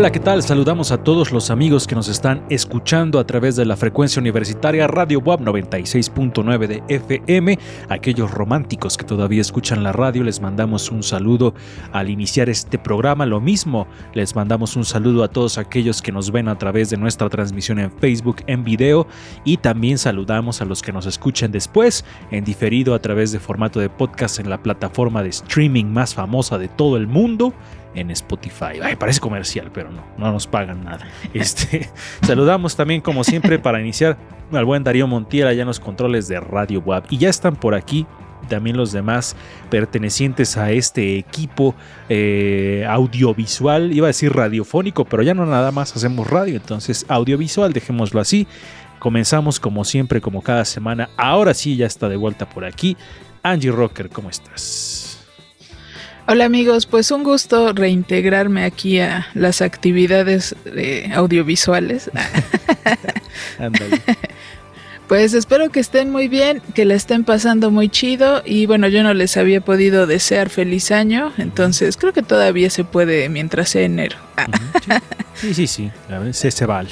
Hola, ¿qué tal? Saludamos a todos los amigos que nos están escuchando a través de la frecuencia universitaria Radio WAP 96.9 de FM. Aquellos románticos que todavía escuchan la radio, les mandamos un saludo al iniciar este programa. Lo mismo, les mandamos un saludo a todos aquellos que nos ven a través de nuestra transmisión en Facebook en video y también saludamos a los que nos escuchen después en diferido a través de formato de podcast en la plataforma de streaming más famosa de todo el mundo en Spotify. Parece comercial, pero no, no nos pagan nada. Este, saludamos también, como siempre, para iniciar al buen Darío Montiel allá en los controles de Radio Web. Y ya están por aquí también los demás pertenecientes a este equipo eh, audiovisual, iba a decir radiofónico, pero ya no nada más hacemos radio, entonces audiovisual, dejémoslo así. Comenzamos como siempre, como cada semana. Ahora sí, ya está de vuelta por aquí. Angie Rocker, ¿cómo estás? Hola amigos, pues un gusto reintegrarme aquí a las actividades eh, audiovisuales. Pues espero que estén muy bien, que la estén pasando muy chido. Y bueno, yo no les había podido desear feliz año, entonces creo que todavía se puede mientras sea enero. Ah, Sí, sí, sí, se, se vale.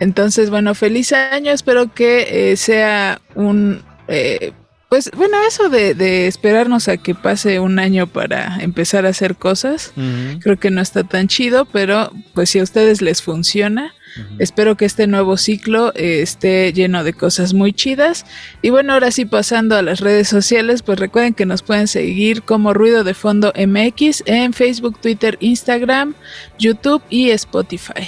Entonces, bueno, feliz año, espero que eh, sea un... eh, pues bueno, eso de, de esperarnos a que pase un año para empezar a hacer cosas, creo que no está tan chido, pero pues si a ustedes les funciona, espero que este nuevo ciclo eh, esté lleno de cosas muy chidas. Y bueno, ahora sí pasando a las redes sociales, pues recuerden que nos pueden seguir como Ruido de Fondo MX en Facebook, Twitter, Instagram, YouTube y Spotify.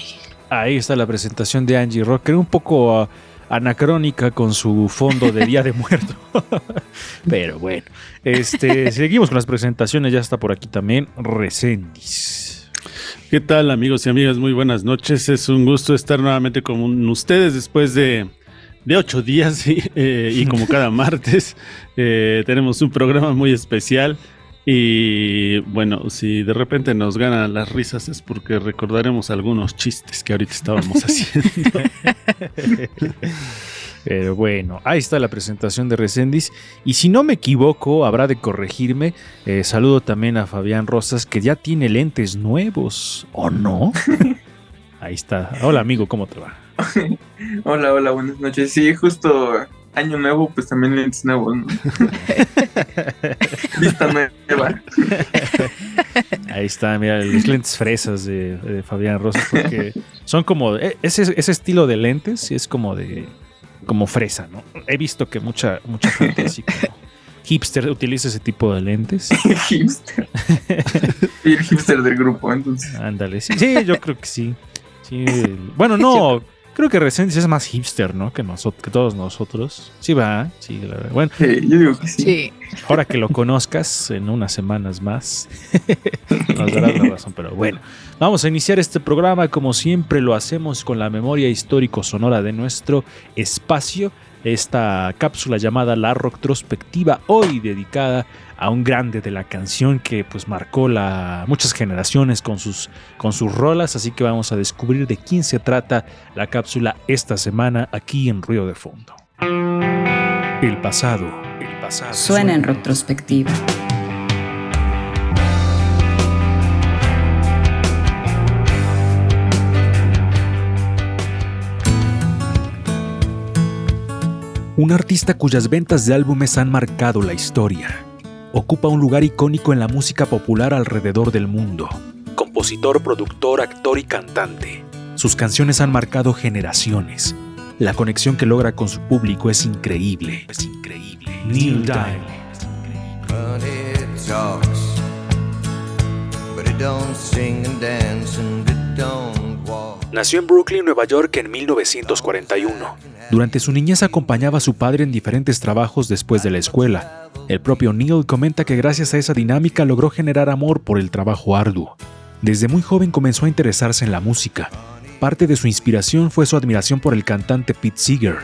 Ahí está la presentación de Angie Rocker, un poco ah, anacrónica con su fondo de Día de Muerto. Pero bueno, este, seguimos con las presentaciones, ya está por aquí también Recendis. ¿Qué tal amigos y amigas? Muy buenas noches. Es un gusto estar nuevamente con ustedes después de, de ocho días y, eh, y como cada martes eh, tenemos un programa muy especial. Y bueno, si de repente nos ganan las risas es porque recordaremos algunos chistes que ahorita estábamos haciendo. Pero bueno, ahí está la presentación de Recendis. Y si no me equivoco, habrá de corregirme. eh, saludo también a Fabián Rosas, que ya tiene lentes nuevos, ¿o no? Ahí está. Hola amigo, ¿cómo te va? Hola, hola, buenas noches. Sí, justo año nuevo, pues también lentes nuevos, ¿no? Vista nueva. Ahí está, mira, los lentes fresas de, de Fabián Rosas, porque son como, e- ese, ese estilo de lentes es como de, como fresa, ¿no? He visto que mucha, mucha gente así como hipster utiliza ese tipo de lentes. Hipster. Y el hipster del grupo, entonces. Ándale, sí, sí, yo creo que sí. Sí, el- Bueno, no, creo que Resendiz es más hipster, ¿no? Que, nosotros, que todos nosotros. Sí, va, sí, la verdad. Bueno, Sí, yo digo que sí. Sí. ahora que lo conozcas en unas semanas más, nos darás la razón. Pero bueno, vamos a iniciar este programa como siempre lo hacemos con la memoria histórico-sonora de nuestro espacio. Esta cápsula llamada La Retrospectiva, hoy dedicada a un grande de la canción que pues marcó la, muchas generaciones con sus, con sus rolas. Así que vamos a descubrir de quién se trata la cápsula esta semana aquí en Ruido de Fondo. El pasado. El pasado. Suena en retrospectiva. Un artista cuyas ventas de álbumes han marcado la historia. Ocupa un lugar icónico en la música popular alrededor del mundo. Compositor, productor, actor y cantante. Sus canciones han marcado generaciones. La conexión que logra con su público es increíble. Es increíble. Neil Diamond. Nació en Brooklyn, Nueva York en 1941. Durante su niñez acompañaba a su padre en diferentes trabajos después de la escuela. El propio Neil comenta que gracias a esa dinámica logró generar amor por el trabajo arduo. Desde muy joven comenzó a interesarse en la música. Parte de su inspiración fue su admiración por el cantante Pete Seeger.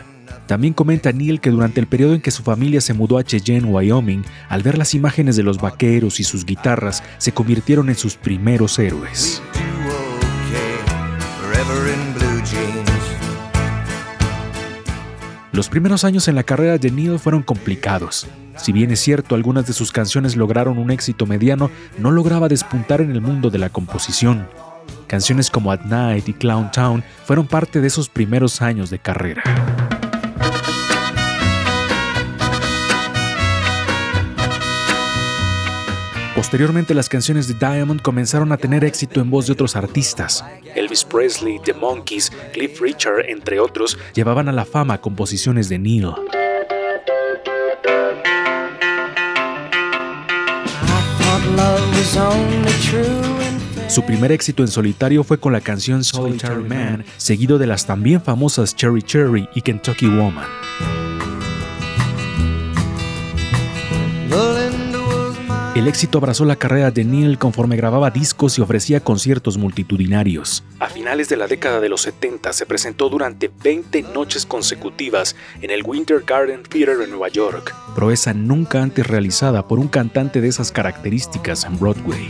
También comenta Neil que durante el periodo en que su familia se mudó a Cheyenne, Wyoming, al ver las imágenes de los vaqueros y sus guitarras, se convirtieron en sus primeros héroes. Los primeros años en la carrera de Neil fueron complicados. Si bien es cierto, algunas de sus canciones lograron un éxito mediano, no lograba despuntar en el mundo de la composición. Canciones como At Night y Clown Town fueron parte de esos primeros años de carrera. Posteriormente las canciones de Diamond comenzaron a tener éxito en voz de otros artistas. Elvis Presley, The Monkees, Cliff Richard, entre otros, llevaban a la fama composiciones de Neil. Su primer éxito en solitario fue con la canción Solitary Man, seguido de las también famosas Cherry Cherry y Kentucky Woman. El éxito abrazó la carrera de Neil conforme grababa discos y ofrecía conciertos multitudinarios. A finales de la década de los 70 se presentó durante 20 noches consecutivas en el Winter Garden Theater en Nueva York, proeza nunca antes realizada por un cantante de esas características en Broadway.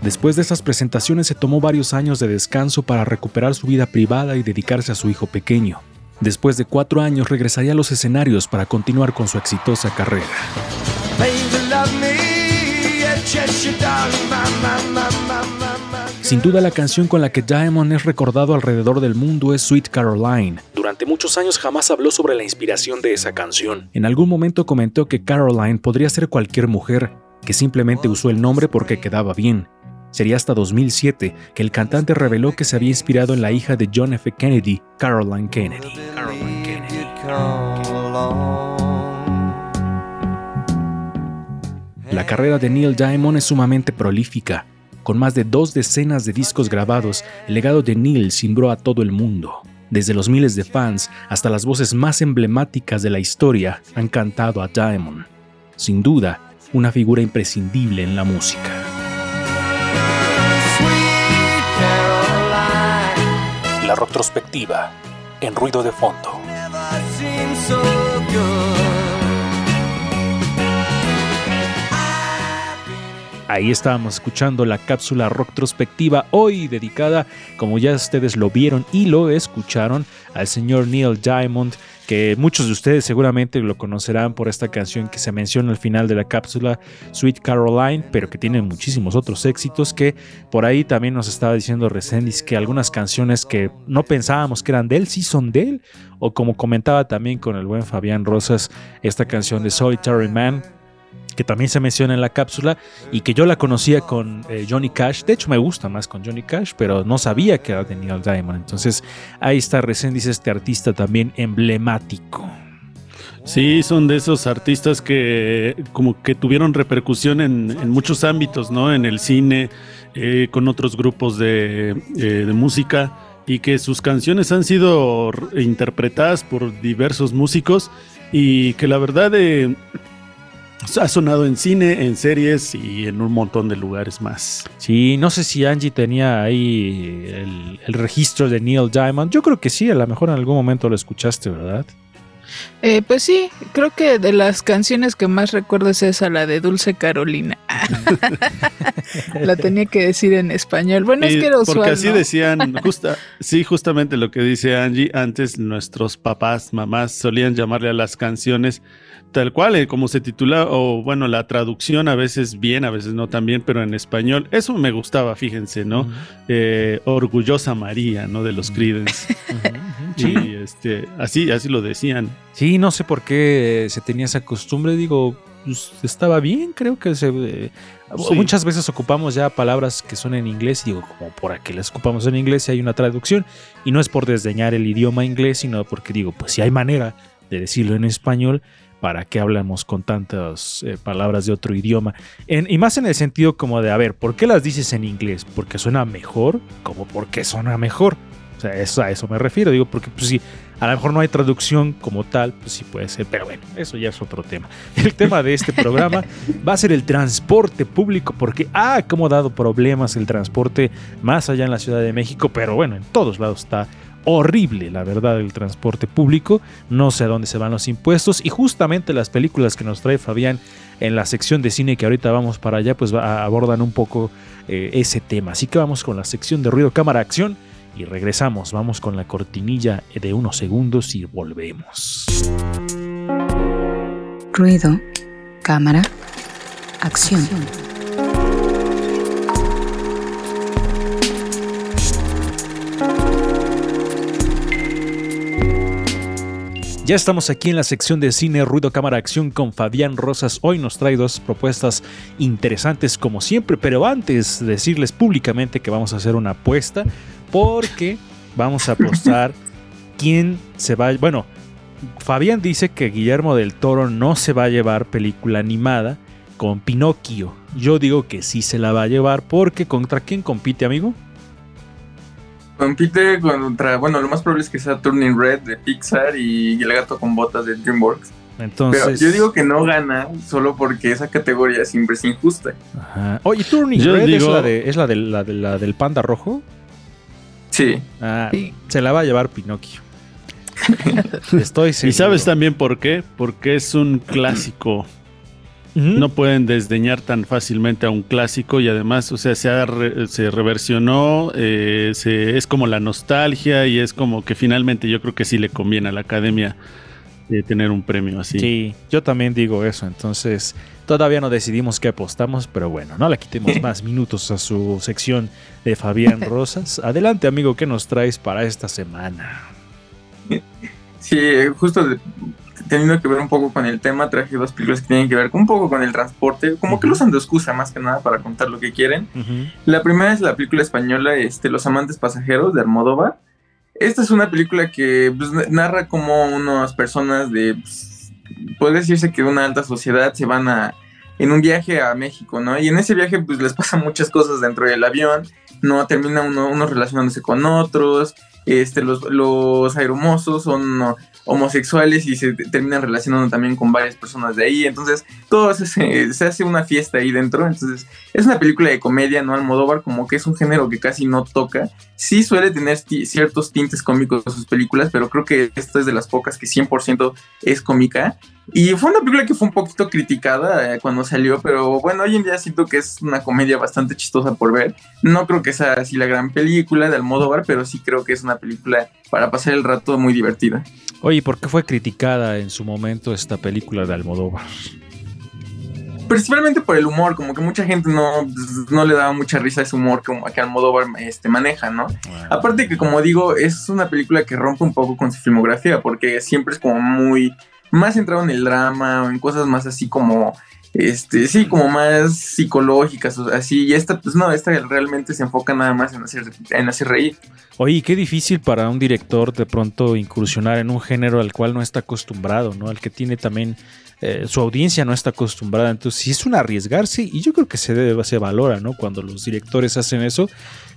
Después de esas presentaciones se tomó varios años de descanso para recuperar su vida privada y dedicarse a su hijo pequeño. Después de cuatro años regresaría a los escenarios para continuar con su exitosa carrera. Sin duda la canción con la que Diamond es recordado alrededor del mundo es Sweet Caroline. Durante muchos años jamás habló sobre la inspiración de esa canción. En algún momento comentó que Caroline podría ser cualquier mujer, que simplemente usó el nombre porque quedaba bien. Sería hasta 2007 que el cantante reveló que se había inspirado en la hija de John F. Kennedy, Caroline Kennedy. La carrera de Neil Diamond es sumamente prolífica. Con más de dos decenas de discos grabados, el legado de Neil cimbró a todo el mundo. Desde los miles de fans hasta las voces más emblemáticas de la historia han cantado a Diamond. Sin duda, una figura imprescindible en la música. Retrospectiva en ruido de fondo. Ahí estábamos escuchando la cápsula retrospectiva hoy dedicada, como ya ustedes lo vieron y lo escucharon, al señor Neil Diamond, que muchos de ustedes seguramente lo conocerán por esta canción que se menciona al final de la cápsula, Sweet Caroline, pero que tiene muchísimos otros éxitos que por ahí también nos estaba diciendo Resendiz que algunas canciones que no pensábamos que eran de él, sí son de él, o como comentaba también con el buen Fabián Rosas, esta canción de Solitary Man, que también se menciona en la cápsula y que yo la conocía con eh, Johnny Cash. De hecho, me gusta más con Johnny Cash, pero no sabía que era de Neil Diamond. Entonces, ahí está recién dice este artista también emblemático. Sí, son de esos artistas que como que tuvieron repercusión en, muchos ámbitos, ¿no? En el cine, eh, con otros grupos eh, de música y que sus canciones han sido interpretadas por diversos músicos y que la verdad ha sonado en cine, en series y en un montón de lugares más. Sí, no sé si Angie tenía ahí el, el, registro de Neil Diamond. Yo creo que sí, a lo mejor en algún momento lo escuchaste, ¿verdad? Eh, pues sí, creo que de las canciones que más recuerdo es esa, la de Dulce Carolina. la tenía que decir en español. Bueno, es que era usual, Porque así decían, justa, sí, justamente lo que dice Angie, antes nuestros papás, mamás solían llamarle a las canciones tal cual, eh, como se titula, o bueno, la traducción a veces bien, a veces no tan bien, pero en español, eso me gustaba, fíjense, ¿no? Uh -huh. eh, Orgullosa María, ¿no? De los Creedence. Uh -huh. Y este, así, así lo decían. Sí, no sé por qué se tenía esa costumbre, digo, pues, estaba bien, creo que se... Eh, sí. Muchas veces ocupamos ya palabras que son en inglés y digo, como por aquí las ocupamos en inglés y hay una traducción y no es por desdeñar el idioma inglés, sino porque digo, pues si hay manera de decirlo en español, ¿para qué hablamos con tantas eh, palabras de otro idioma? Y más en el sentido como de, a ver, ¿por qué las dices en inglés? ¿Porque suena mejor? Como porque suena mejor. O sea, eso, a eso me refiero. Digo, porque pues sí, a lo mejor no hay traducción como tal, pues sí puede ser, pero bueno, eso ya es otro tema. El tema de este programa va a ser el transporte público, porque ha como dado problemas el transporte más allá en la Ciudad de México, pero bueno, en todos lados está horrible, la verdad, el transporte público. No sé a dónde se van los impuestos y justamente las películas que nos trae Fabián en la sección de cine que ahorita vamos para allá, pues abordan un poco eh, ese tema. Así que vamos con la sección de ruido, cámara, acción y regresamos. Vamos con la cortinilla de unos segundos y volvemos. Ruido, cámara, acción. Ya estamos aquí en la sección de cine, ruido, cámara, acción con Fabián Rosas. Hoy nos trae dos propuestas interesantes como siempre, pero antes decirles públicamente que vamos a hacer una apuesta porque vamos a apostar quién se va... Bueno, Fabián dice que Guillermo del Toro no se va a llevar película animada con Pinocchio. Yo digo que sí se la va a llevar porque ¿contra quién compite, amigo? Compite contra, bueno, lo más probable es que sea Turning Red de Pixar y El gato con botas de DreamWorks. Entonces... Pero yo digo que no gana solo porque esa categoría siempre es injusta. Ajá. Oye, Turning Yo Red es, la, de, es la, de- la de- la del panda rojo. Sí. Ah, Sí. se la va a llevar Pinocchio. Estoy seguro. Y sabes también por qué, porque es un clásico. No pueden desdeñar tan fácilmente a un clásico y además, o sea, se, ha re- se reversionó, eh, se- es como la nostalgia y es como que finalmente yo creo que sí le conviene a la academia eh, tener un premio así. Sí, yo también digo eso. Entonces, todavía no decidimos qué apostamos, pero bueno, no le quitemos más minutos a su sección de Fabián Rosas. Adelante, amigo, ¿qué nos traes para esta semana? Sí, justo teniendo que ver un poco con el tema, traje dos películas que tienen que ver un poco con el transporte, como que lo usan de excusa más que nada para contar lo que quieren. La primera es la película española este, Los amantes pasajeros de Almodóvar. Esta es una película que pues, narra cómo unas personas de, pues, puede decirse que de una alta sociedad se van a en un viaje a México, ¿no? Y en ese viaje pues les pasan muchas cosas dentro del avión, no termina uno, uno relacionándose con otros, este, los, los aeromosos son homosexuales y se te- terminan relacionando también con varias personas de ahí, entonces todo se, se hace una fiesta ahí dentro, entonces es una película de comedia, ¿no? Almodóvar como que es un género que casi no toca. Sí suele tener ciertos tintes cómicos en sus películas, pero creo que esta es de las pocas que 100% es cómica. Y fue una película que fue un poquito criticada eh, cuando salió, pero bueno, hoy en día siento que es una comedia bastante chistosa por ver. No creo que sea así la gran película de Almodóvar, pero sí creo que es una película para pasar el rato muy divertida. Oye, ¿por qué fue criticada en su momento esta película de Almodóvar? Principalmente por el humor, como que mucha gente no, no le daba mucha risa a ese humor que, que Almodóvar este, maneja, ¿no? Aparte que como digo, es una película que rompe un poco con su filmografía, porque siempre es como muy más centrado en el drama o en cosas más así como este, sí, como más psicológicas, o así, y esta, pues no, esta realmente se enfoca nada más en hacer, en hacer reír. Oye, qué difícil para un director de pronto incursionar en un género al cual no está acostumbrado, ¿no? Al que tiene también eh, su audiencia no está acostumbrada. Entonces, sí es un arriesgarse y yo creo que se, debe, se valora, ¿no? Cuando los directores hacen eso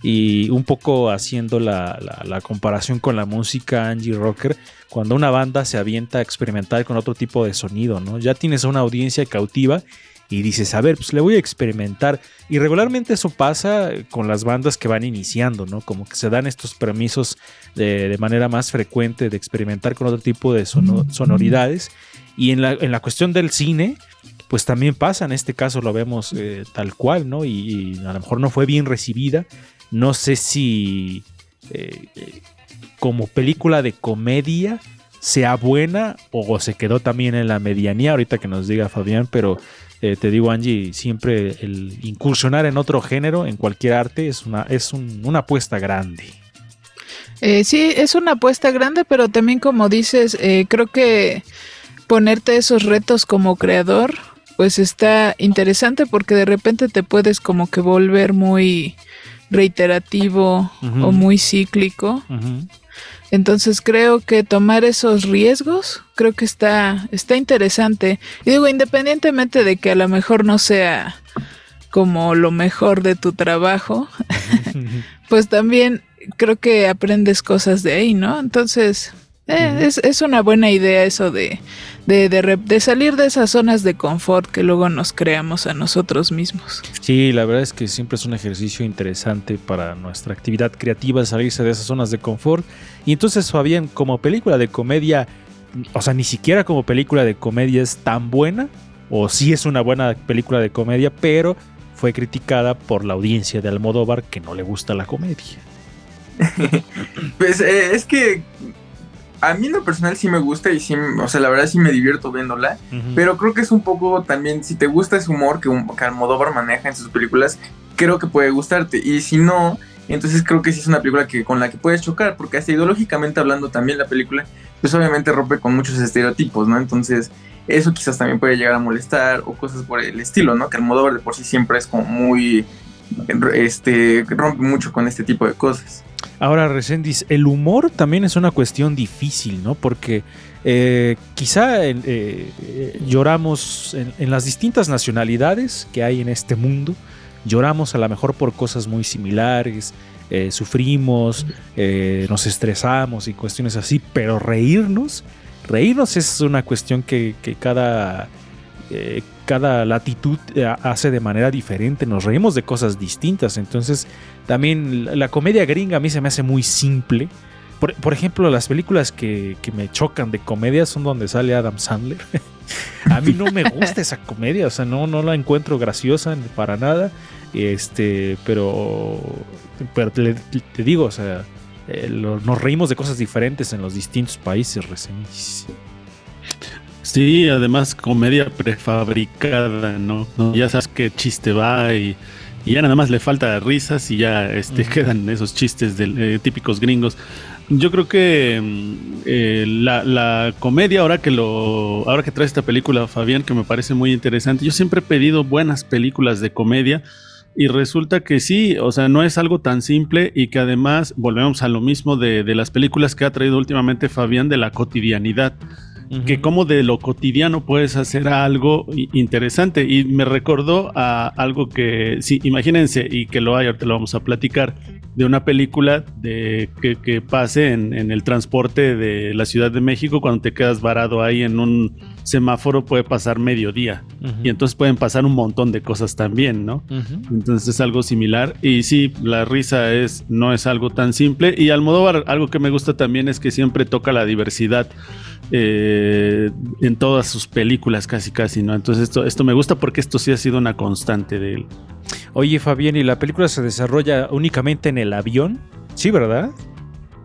y un poco haciendo la, la, comparación con la música Angie Rocker, cuando una banda se avienta a experimentar con otro tipo de sonido, ¿no? Ya tienes a una audiencia cautiva y dices, a ver, pues le voy a experimentar. Y regularmente eso pasa con las bandas que van iniciando, ¿no? Como que se dan estos permisos de, de manera más frecuente de experimentar con otro tipo de sono, sonoridades. Y en la, en la, cuestión del cine, pues también pasa, en este caso lo vemos eh, tal cual, ¿no? Y, a lo mejor no fue bien recibida. No sé si eh, como película de comedia sea buena o se quedó también en la medianía, ahorita que nos diga Fabián, pero eh, te digo Angie, siempre el incursionar en otro género, en cualquier arte, es una, es un, una apuesta grande. Eh, sí, es una apuesta grande, pero también como dices, eh, creo que ponerte esos retos como creador, pues está interesante porque de repente te puedes como que volver muy reiterativo uh -huh. o muy cíclico. Uh -huh. Entonces creo que tomar esos riesgos, creo que está, está interesante. Y digo, independientemente de que a lo mejor no sea como lo mejor de tu trabajo, pues también creo que aprendes cosas de ahí, ¿no? Entonces, eh, es, es, una buena idea eso de, de, de, de, salir de esas zonas de confort que luego nos creamos a nosotros mismos. Sí, la verdad es que siempre es un ejercicio interesante para nuestra actividad creativa salirse de esas zonas de confort. Y entonces, Fabián, como película de comedia, o sea, ni siquiera como película de comedia es tan buena, o sí es una buena película de comedia, pero fue criticada por la audiencia de Almodóvar que no le gusta la comedia. pues eh, es que a mí en lo personal sí me gusta y sí, o sea, la verdad sí me divierto viéndola, uh -huh. pero creo que es un poco también, si te gusta ese humor que, que Almodóvar maneja en sus películas, creo que puede gustarte, y si no, entonces creo que sí es una película que, con la que puedes chocar, porque hasta ideológicamente hablando también la película, pues obviamente rompe con muchos estereotipos, ¿no? Entonces eso quizás también puede llegar a molestar o cosas por el estilo, ¿no? Que Almodóvar de por sí siempre es como muy, este, rompe mucho con este tipo de cosas. Ahora, Resendiz, el humor también es una cuestión difícil, ¿no? Porque eh, quizá eh, eh, lloramos en, las distintas nacionalidades que hay en este mundo, lloramos a lo mejor por cosas muy similares, sufrimos, nos estresamos y cuestiones así, pero reírnos, reírnos es una cuestión que, que cada cada latitud hace de manera diferente, nos reímos de cosas distintas, entonces también la comedia gringa a mí se me hace muy simple. Por, por ejemplo, las películas que, que, me chocan de comedia son donde sale Adam Sandler. a mí no me gusta esa comedia, o sea, no, no la encuentro graciosa para nada. Este, pero, pero te, te digo, o sea, eh, nos reímos de cosas diferentes en los distintos países recién. Sí, además comedia prefabricada, ¿no? ¿no? Ya sabes qué chiste va y, y, ya nada más le falta risas y ya este, uh -huh. quedan esos chistes de, eh, típicos gringos. Yo creo que eh, la, la, comedia, ahora que lo, ahora que trae esta película, Fabián, que me parece muy interesante, yo siempre he pedido buenas películas de comedia. Y resulta que sí, o sea, no es algo tan simple y que además volvemos a lo mismo de, de las películas que ha traído últimamente Fabián de la cotidianidad que como de lo cotidiano puedes hacer algo interesante. Y me recordó a algo que, sí, imagínense, y que lo hay, ahorita lo vamos a platicar, de una película de, que, que pase en, en, el transporte de la Ciudad de México, cuando te quedas varado ahí en un semáforo puede pasar mediodía. Uh -huh. Y entonces pueden pasar un montón de cosas también, ¿no? Uh -huh. Entonces es algo similar. Y sí, la risa es, no es algo tan simple. Y Almodóvar, algo que me gusta también es que siempre toca la diversidad. Eh, en todas sus películas casi casi, ¿no? Entonces esto, esto me gusta porque esto sí ha sido una constante de él. Oye Fabián, ¿y la película se desarrolla únicamente en el avión? Sí, ¿verdad?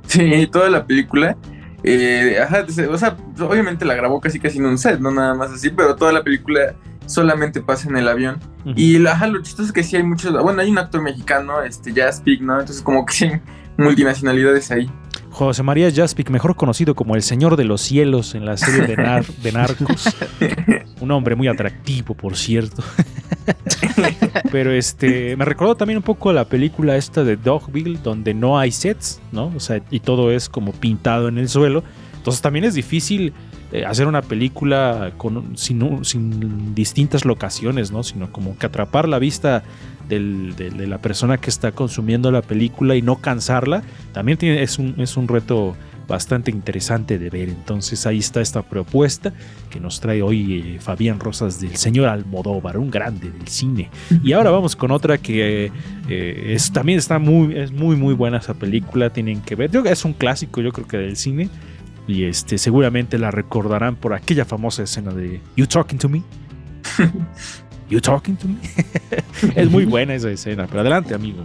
Sí, toda la película. Eh, ajá, o sea, obviamente la grabó casi casi en un set, no nada más así, pero toda la película solamente pasa en el avión. Uh -huh. Y ajá, lo chistoso es que sí hay muchos, bueno, hay un actor mexicano, este, Jaspic, ¿no? Entonces como que sí, multinacionalidades ahí. José María Jaspic, mejor conocido como el Señor de los Cielos en la serie de, Nar de Narcos. un hombre muy atractivo, por cierto. Pero este me recordó también un poco la película esta de Dogville, donde no hay sets, ¿no? O sea, y todo es como pintado en el suelo. Entonces también es difícil eh, hacer una película con, sin, sin, distintas locaciones, ¿no? Sino como que atrapar la vista del, de, de, la persona que está consumiendo la película y no cansarla, también tiene, es, un, es un reto bastante interesante de ver. Entonces ahí está esta propuesta que nos trae hoy eh, Fabián Rosas del señor Almodóvar, un grande del cine. Y ahora vamos con otra que eh, es, también está muy, es muy, muy buena esa película. Tienen que ver, yo, es un clásico, yo creo que del cine. Y este, seguramente la recordarán por aquella famosa escena de You Talking to Me. You Talking to Me. es muy buena esa escena, pero adelante, amigo.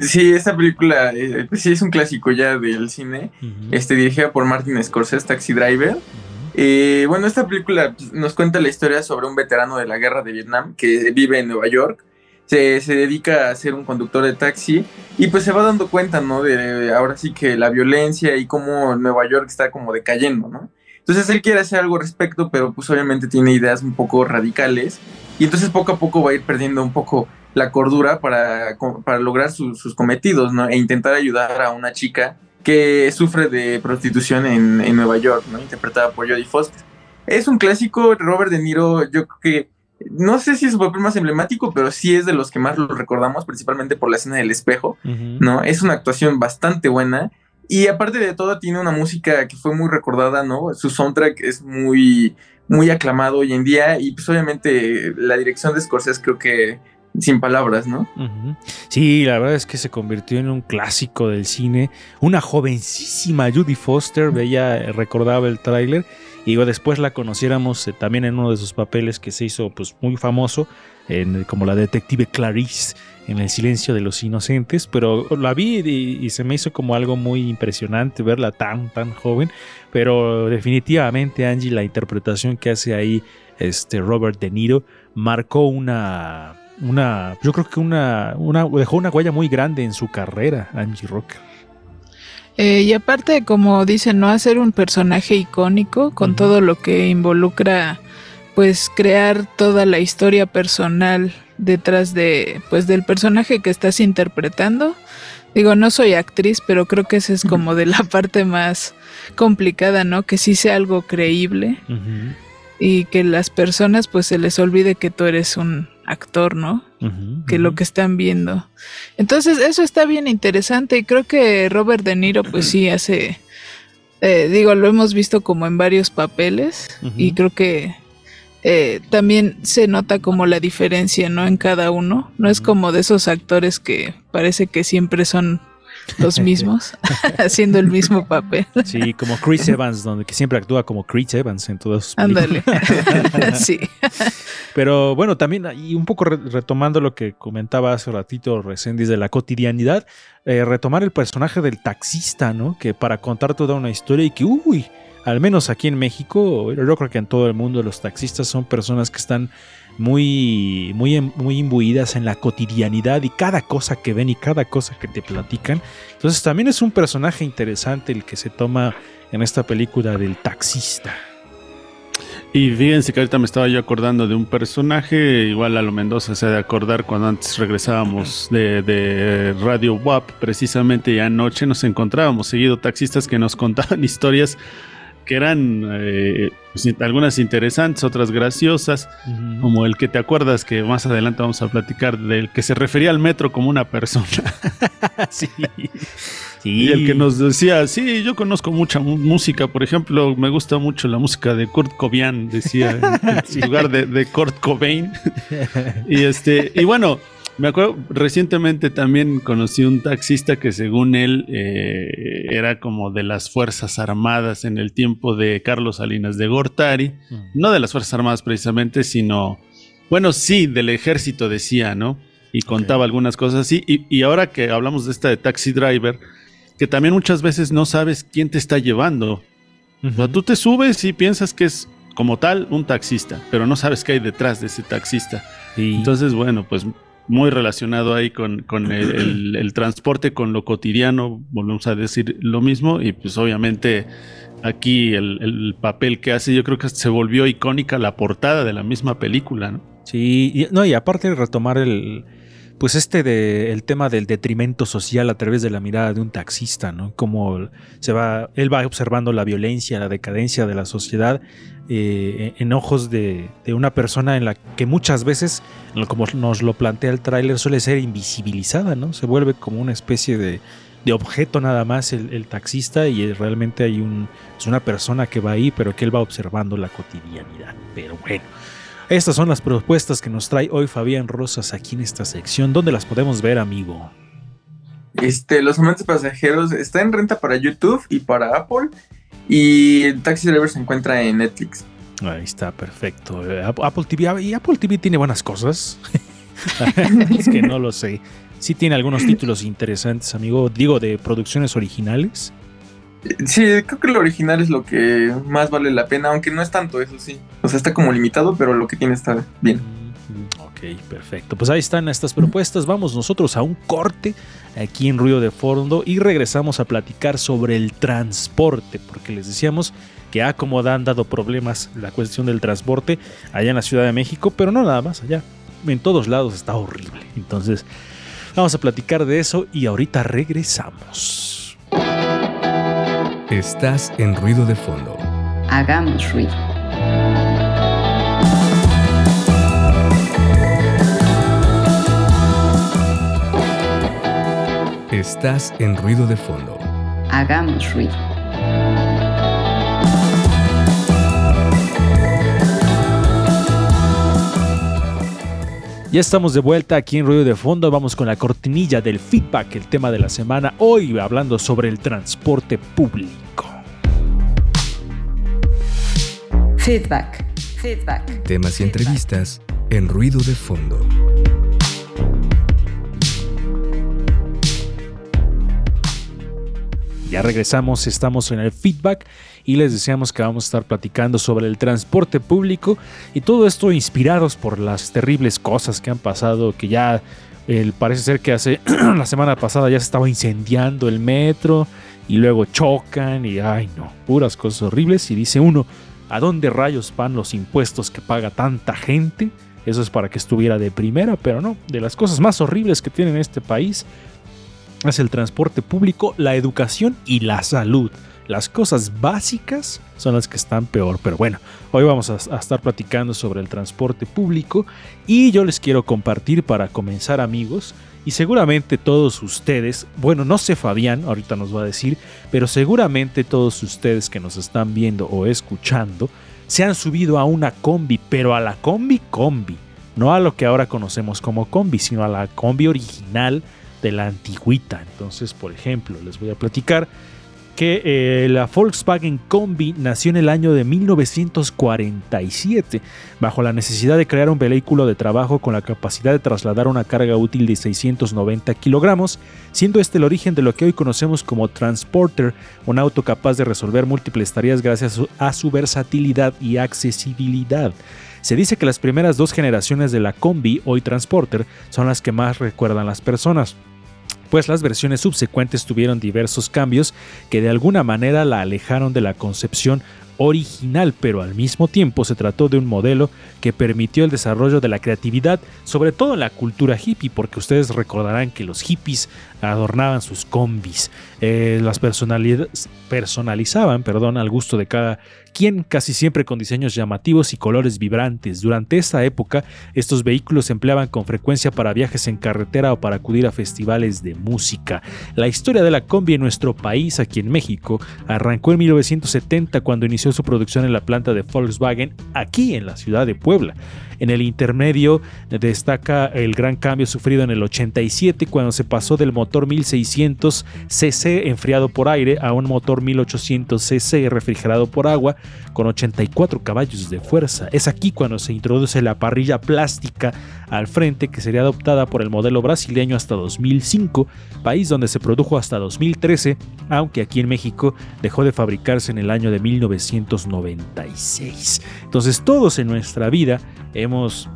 Sí, esta película eh, pues sí es un clásico ya del cine, uh -huh. este, dirigida por Martin Scorsese, Taxi Driver. Uh -huh. eh, bueno, esta película pues, nos cuenta la historia sobre un veterano de la guerra de Vietnam que vive en Nueva York. Se, se, dedica a ser un conductor de taxi y pues se va dando cuenta, ¿no? De, de ahora sí que la violencia y cómo Nueva York está como decayendo, ¿no? Entonces él quiere hacer algo al respecto, pero pues obviamente tiene ideas un poco radicales y entonces poco a poco va a ir perdiendo un poco la cordura para, para lograr su, sus cometidos, ¿no? E intentar ayudar a una chica que sufre de prostitución en, en Nueva York, ¿no? Interpretada por Jodie Foster. Es un clásico, Robert De Niro, yo creo que no sé si es su papel más emblemático, pero sí es de los que más lo recordamos, principalmente por la escena del espejo, Ujú. ¿no? Es una actuación bastante buena. Y aparte de todo, tiene una música que fue muy recordada, ¿no? Su soundtrack es muy, muy aclamado hoy en día. Y pues obviamente la dirección de Scorsese creo que sin palabras, ¿no? Sí, la verdad es que se convirtió en un clásico del cine. Una jovencísima Judy Foster, veía, recordaba el tráiler. Y después la conociéramos eh, también en uno de sus papeles que se hizo pues muy famoso, en, como la detective Clarice en El silencio de los inocentes, pero la vi y, y se me hizo como algo muy impresionante verla tan, tan joven, pero definitivamente Angie, la interpretación que hace ahí este Robert De Niro, marcó una, una yo creo que una, una, dejó una huella muy grande en su carrera, Angie Rocker. Eh, y aparte, como dicen, no hacer un personaje icónico con todo lo que involucra, pues crear toda la historia personal detrás de, pues del personaje que estás interpretando. Digo, no soy actriz, pero creo que esa es como de la parte más complicada, ¿no? Que sí sea algo creíble y que las personas pues se les olvide que tú eres un actor, ¿no? que lo que están viendo. Entonces, eso está bien interesante y creo que Robert De Niro, pues sí, hace, eh, digo, lo hemos visto como en varios papeles y creo que eh, también se nota como la diferencia, ¿no? En cada uno. No es como de esos actores que parece que siempre son los mismos, haciendo el mismo papel. Sí, como Chris Evans, donde que siempre actúa como Chris Evans en todas sus películas. Ándale. sí. Pero bueno, también, y un poco re- retomando lo que comentaba hace ratito Resendiz de la cotidianidad, eh, retomar el personaje del taxista, ¿no? Que para contar toda una historia y que, uy, al menos aquí en México, yo creo que en todo el mundo los taxistas son personas que están muy, muy, em- muy imbuidas en la cotidianidad y cada cosa que ven y cada cosa que te platican. Entonces también es un personaje interesante el que se toma en esta película del taxista. Y fíjense que ahorita me estaba yo acordando de un personaje, igual a lo Mendoza se ha de acordar cuando antes regresábamos de, de Radio WAP, precisamente y anoche nos encontrábamos seguido taxistas que nos contaban historias que eran eh, pues, algunas interesantes, otras graciosas, como el que te acuerdas que más adelante vamos a platicar del que se refería al metro como una persona. sí. Y el que nos decía, sí, yo conozco mucha mu- música, por ejemplo, me gusta mucho la música de Kurt Cobain, decía, en lugar de, de Kurt Cobain. Y este, y bueno, me acuerdo, recientemente también conocí un taxista que según él eh, era como de las Fuerzas Armadas en el tiempo de Carlos Salinas de Gortari. No de las Fuerzas Armadas precisamente, sino, bueno, sí, del ejército decía, ¿no? Y contaba algunas cosas así. Y, y ahora que hablamos de esta de Taxi Driver, que también muchas veces no sabes quién te está llevando. Sea, tú te subes y piensas que es como tal un taxista, pero no sabes qué hay detrás de ese taxista. Sí. Entonces, bueno, pues muy relacionado ahí con, con el, el- el transporte, con lo cotidiano, volvemos a decir lo mismo, y pues obviamente aquí el, el papel que hace, yo creo que se volvió icónica la portada de la misma película, ¿no? Sí, y, no, y aparte de retomar el, pues este de, el tema del detrimento social a través de la mirada de un taxista, ¿no? Como se va, él va observando la violencia, la decadencia de la sociedad eh, en ojos de, de una persona en la que muchas veces, como nos lo plantea el tráiler, suele ser invisibilizada, ¿no? Se vuelve como una especie de, de objeto nada más el, el taxista y eh, realmente hay un, es una persona que va ahí, pero que él va observando la cotidianidad. Pero bueno. Estas son las propuestas que nos trae hoy Fabián Rosas aquí en esta sección. ¿Dónde las podemos ver, amigo? Este, Los amantes pasajeros está en renta para YouTube y para Apple. Y el Taxi Driver se encuentra en Netflix. Ahí está, perfecto. Eh, Ap- Apple TV, y Apple TV tiene buenas cosas. es que no lo sé. Sí tiene algunos títulos interesantes, amigo. Digo, de producciones originales. Sí, creo que lo original es lo que más vale la pena, aunque no es tanto, eso sí. O sea, está como limitado, pero lo que tiene está bien. Ok, perfecto. Pues ahí están estas propuestas. Vamos nosotros a un corte aquí en Ruido de Fondo y regresamos a platicar sobre el transporte, porque les decíamos que ha como han dado problemas la cuestión del transporte allá en la Ciudad de México, pero no nada más allá. En todos lados está horrible. Entonces, vamos a platicar de eso y ahorita regresamos. Estás en ruido de fondo. Hagamos ruido. Estás en ruido de fondo. Hagamos ruido. Ya estamos de vuelta aquí en Ruido de Fondo. Vamos con la cortinilla del feedback, el tema de la semana. Hoy hablando sobre el transporte público. Feedback. Feedback. Temas y entrevistas en ruido de fondo. Ya regresamos, estamos en el feedback y les deseamos que vamos a estar platicando sobre el transporte público y todo esto inspirados por las terribles cosas que han pasado, que ya parece ser que hace la semana pasada ya se estaba incendiando el metro y luego chocan y ay no, puras cosas horribles y dice uno, ¿a dónde rayos van los impuestos que paga tanta gente? Eso es para que estuviera de primera, pero no, de las cosas más horribles que tiene este país es el transporte público, la educación y la salud. Las cosas básicas son las que están peor, pero bueno, hoy vamos a, a, estar platicando sobre el transporte público y yo les quiero compartir para comenzar amigos y seguramente todos ustedes, bueno, no sé Fabián, ahorita nos va a decir, pero seguramente todos ustedes que nos están viendo o escuchando se han subido a una combi, pero a la combi combi, no a lo que ahora conocemos como combi, sino a la combi original de la antigüita. Entonces, por ejemplo, les voy a platicar que eh, la Volkswagen Combi nació en el año de 1947, bajo la necesidad de crear un vehículo de trabajo con la capacidad de trasladar una carga útil de 690 kilogramos, siendo este el origen de lo que hoy conocemos como Transporter, un auto capaz de resolver múltiples tareas gracias a su versatilidad y accesibilidad. Se dice que las primeras dos generaciones de la Combi, hoy Transporter, son las que más recuerdan las personas pues las versiones subsecuentes tuvieron diversos cambios que de alguna manera la alejaron de la concepción original, pero al mismo tiempo se trató de un modelo que permitió el desarrollo de la creatividad, sobre todo en la cultura hippie, porque ustedes recordarán que los hippies adornaban sus combis, eh, las personalizaban perdón, al gusto de cada quien, casi siempre con diseños llamativos y colores vibrantes. Durante esta época, estos vehículos se empleaban con frecuencia para viajes en carretera o para acudir a festivales de música. La historia de la combi en nuestro país, aquí en México, arrancó en 1970 cuando inició su producción en la planta de Volkswagen aquí en la ciudad de Puebla. En el intermedio destaca el gran cambio sufrido en el 87 cuando se pasó del motor 1600 cc enfriado por aire a un motor 1800 cc refrigerado por agua con 84 caballos de fuerza. Es aquí cuando se introduce la parrilla plástica al frente que sería adoptada por el modelo brasileño hasta 2005, país donde se produjo hasta 2013, aunque aquí en México dejó de fabricarse en el año de 1996. Entonces todos en nuestra vida hemos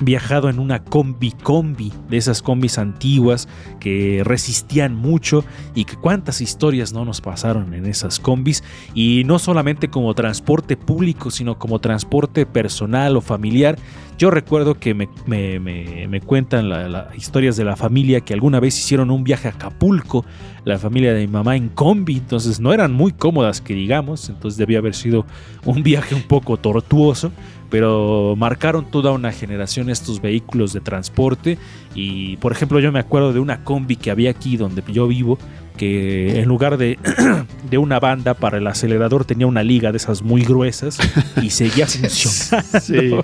viajado en una combi combi, de esas combis antiguas que resistían mucho y que cuántas historias no nos pasaron en esas combis. Y no solamente como transporte público, sino como transporte personal o familiar. Yo recuerdo que me, me, me, me cuentan las la historias de la familia que alguna vez hicieron un viaje a Acapulco, la familia de mi mamá en combi, entonces no eran muy cómodas que digamos, entonces debía haber sido un viaje un poco tortuoso pero marcaron toda una generación estos vehículos de transporte y por ejemplo yo me acuerdo de una combi que había aquí donde yo vivo que en lugar de, de una banda para el acelerador tenía una liga de esas muy gruesas y seguía funcionando. Sí.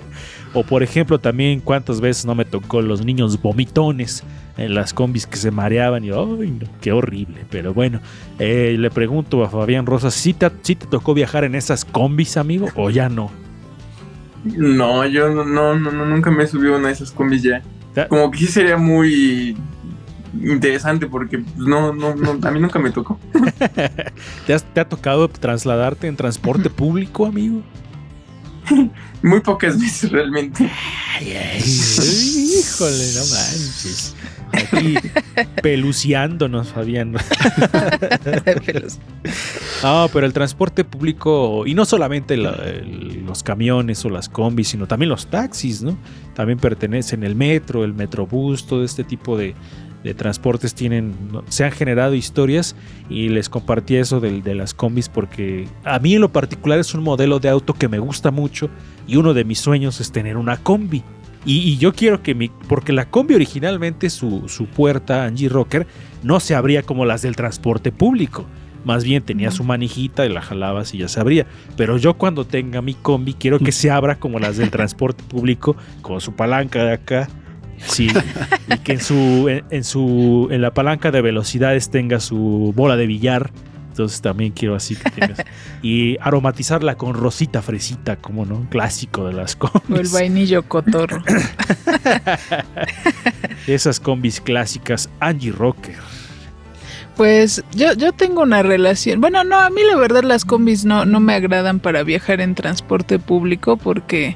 O por ejemplo también cuántas veces no me tocó los niños vomitones en las combis que se mareaban y ¡ay, no! qué horrible! Pero bueno, eh, le pregunto a Fabián Rosas, ¿sí te, ¿sí te tocó viajar en esas combis, amigo, o ya no? No, yo no, no, no, nunca me he subido a una de esas combis ya. Como que sí sería muy interesante porque pues, no, no, no, a mí nunca me tocó. ¿Te, has, ¿Te ha tocado trasladarte en transporte público, amigo? Muy pocas veces realmente. Ay, ay, híjole, no manches. Aquí peluciándonos, Fabián. No, pero el transporte público, y no solamente la, el, los camiones o las combis, sino también los taxis, ¿no? También pertenecen el metro, el metrobús, todo este tipo de, de transportes tienen, se han generado historias y les compartí eso del- de, las combis porque a mí en lo particular es un modelo de auto que me gusta mucho y uno de mis sueños es tener una combi. Y, y yo quiero que mi, porque la combi originalmente su, su puerta Angie Rocker no se abría como las del transporte público. Más bien tenía su manijita y la jalabas y ya se abría. Pero yo cuando tenga mi combi quiero que se abra como las del transporte público, con su palanca de acá. Sí, y que en su, en, en su, en la palanca de velocidades tenga su bola de billar. Entonces también quiero así que tengas. Y aromatizarla con rosita fresita, como no, clásico de las O el combis. vainillo cotorro. Esas combis clásicas Angie Rocker. Pues yo, yo tengo una relación. Bueno, no, a mí la verdad las combis no, no me agradan para viajar en transporte público porque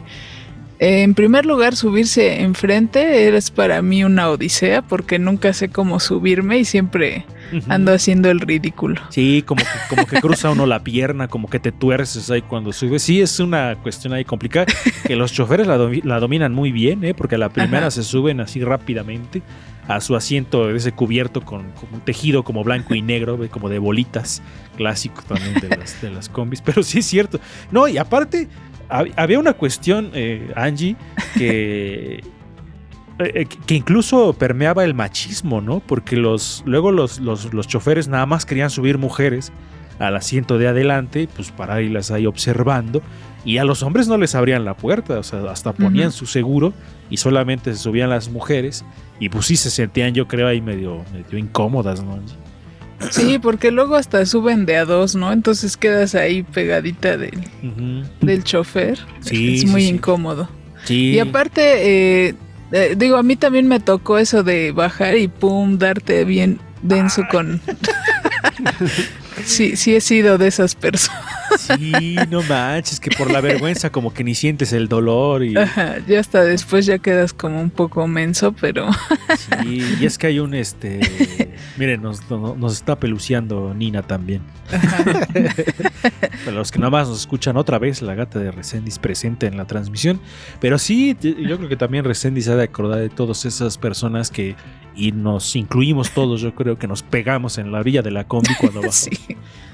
en primer lugar subirse enfrente es para mí una odisea porque nunca sé cómo subirme y siempre ando haciendo el ridículo. Sí, como que, como que cruza uno la pierna, como que te tuerces ahí cuando subes. Sí, es una cuestión ahí complicada. Que los choferes la, domi- la dominan muy bien, ¿eh? porque a la primera Ajá. se suben así rápidamente a su asiento ese cubierto con, con un tejido como blanco y negro, como de bolitas, clásico también de las, de las combis. Pero sí es cierto. No, y aparte, había una cuestión, eh, Angie, que. eh, que incluso permeaba el machismo, ¿no? Porque los, luego los, los, los choferes nada más querían subir mujeres al asiento de adelante, pues para irlas ahí observando, y a los hombres no les abrían la puerta, o sea, hasta ponían su seguro y solamente se subían las mujeres, y pues sí se sentían, yo creo, ahí medio, medio incómodas, ¿no? Sí, porque luego hasta suben de a dos, ¿no? Entonces quedas ahí pegadita del, del chofer. Sí, es muy sí. incómodo. Sí. Y aparte, eh, eh, digo, a mí también me tocó eso de bajar y pum, darte bien denso con... sí, sí he sido de esas personas. Sí, no manches, que por la vergüenza como que ni sientes el dolor y... Ajá, ya hasta después ya quedas como un poco menso, pero Sí, y es que hay un este. Miren, nos, no- nos está peluceando Nina también. Para los que nada más nos escuchan otra vez, la gata de Resendis presente en la transmisión. Pero sí, yo creo que también Resendis ha de acordar de todas esas personas que, y nos incluimos todos, yo creo que nos pegamos en la orilla de la combi cuando bajamos. sí.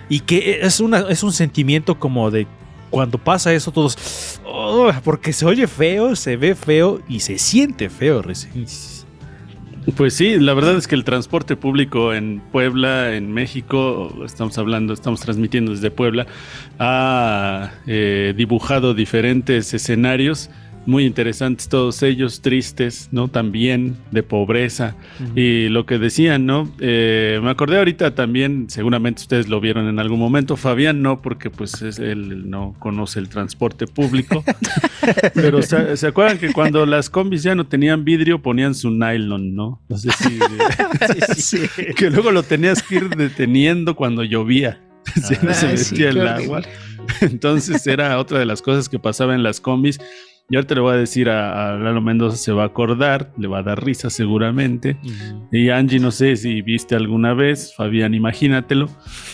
Y que es, una, es un sentimiento como de cuando pasa eso, todos. "Oh", porque se oye feo, se ve feo y se siente feo. Pues sí, la verdad es que el transporte público en Puebla, en México, estamos hablando, estamos transmitiendo desde Puebla, ha eh, dibujado diferentes escenarios muy interesantes, todos ellos tristes, ¿no? También de pobreza. Y lo que decían, ¿no? Eh, me acordé ahorita también, seguramente ustedes lo vieron en algún momento, Fabián no, porque pues es- él no conoce el transporte público. Pero ¿se, se acuerdan que cuando las combis ya no tenían vidrio ponían su nylon, ¿no? No sé si... Que luego lo tenías que ir deteniendo cuando llovía. No se sí, metía el horrible. agua. Entonces era otra de las cosas que pasaba en las combis. Y ahorita le voy a decir a, a Lalo Mendoza, se va a acordar, le va a dar risa seguramente. Y Angie, no sé si viste alguna vez, Fabián, imagínatelo.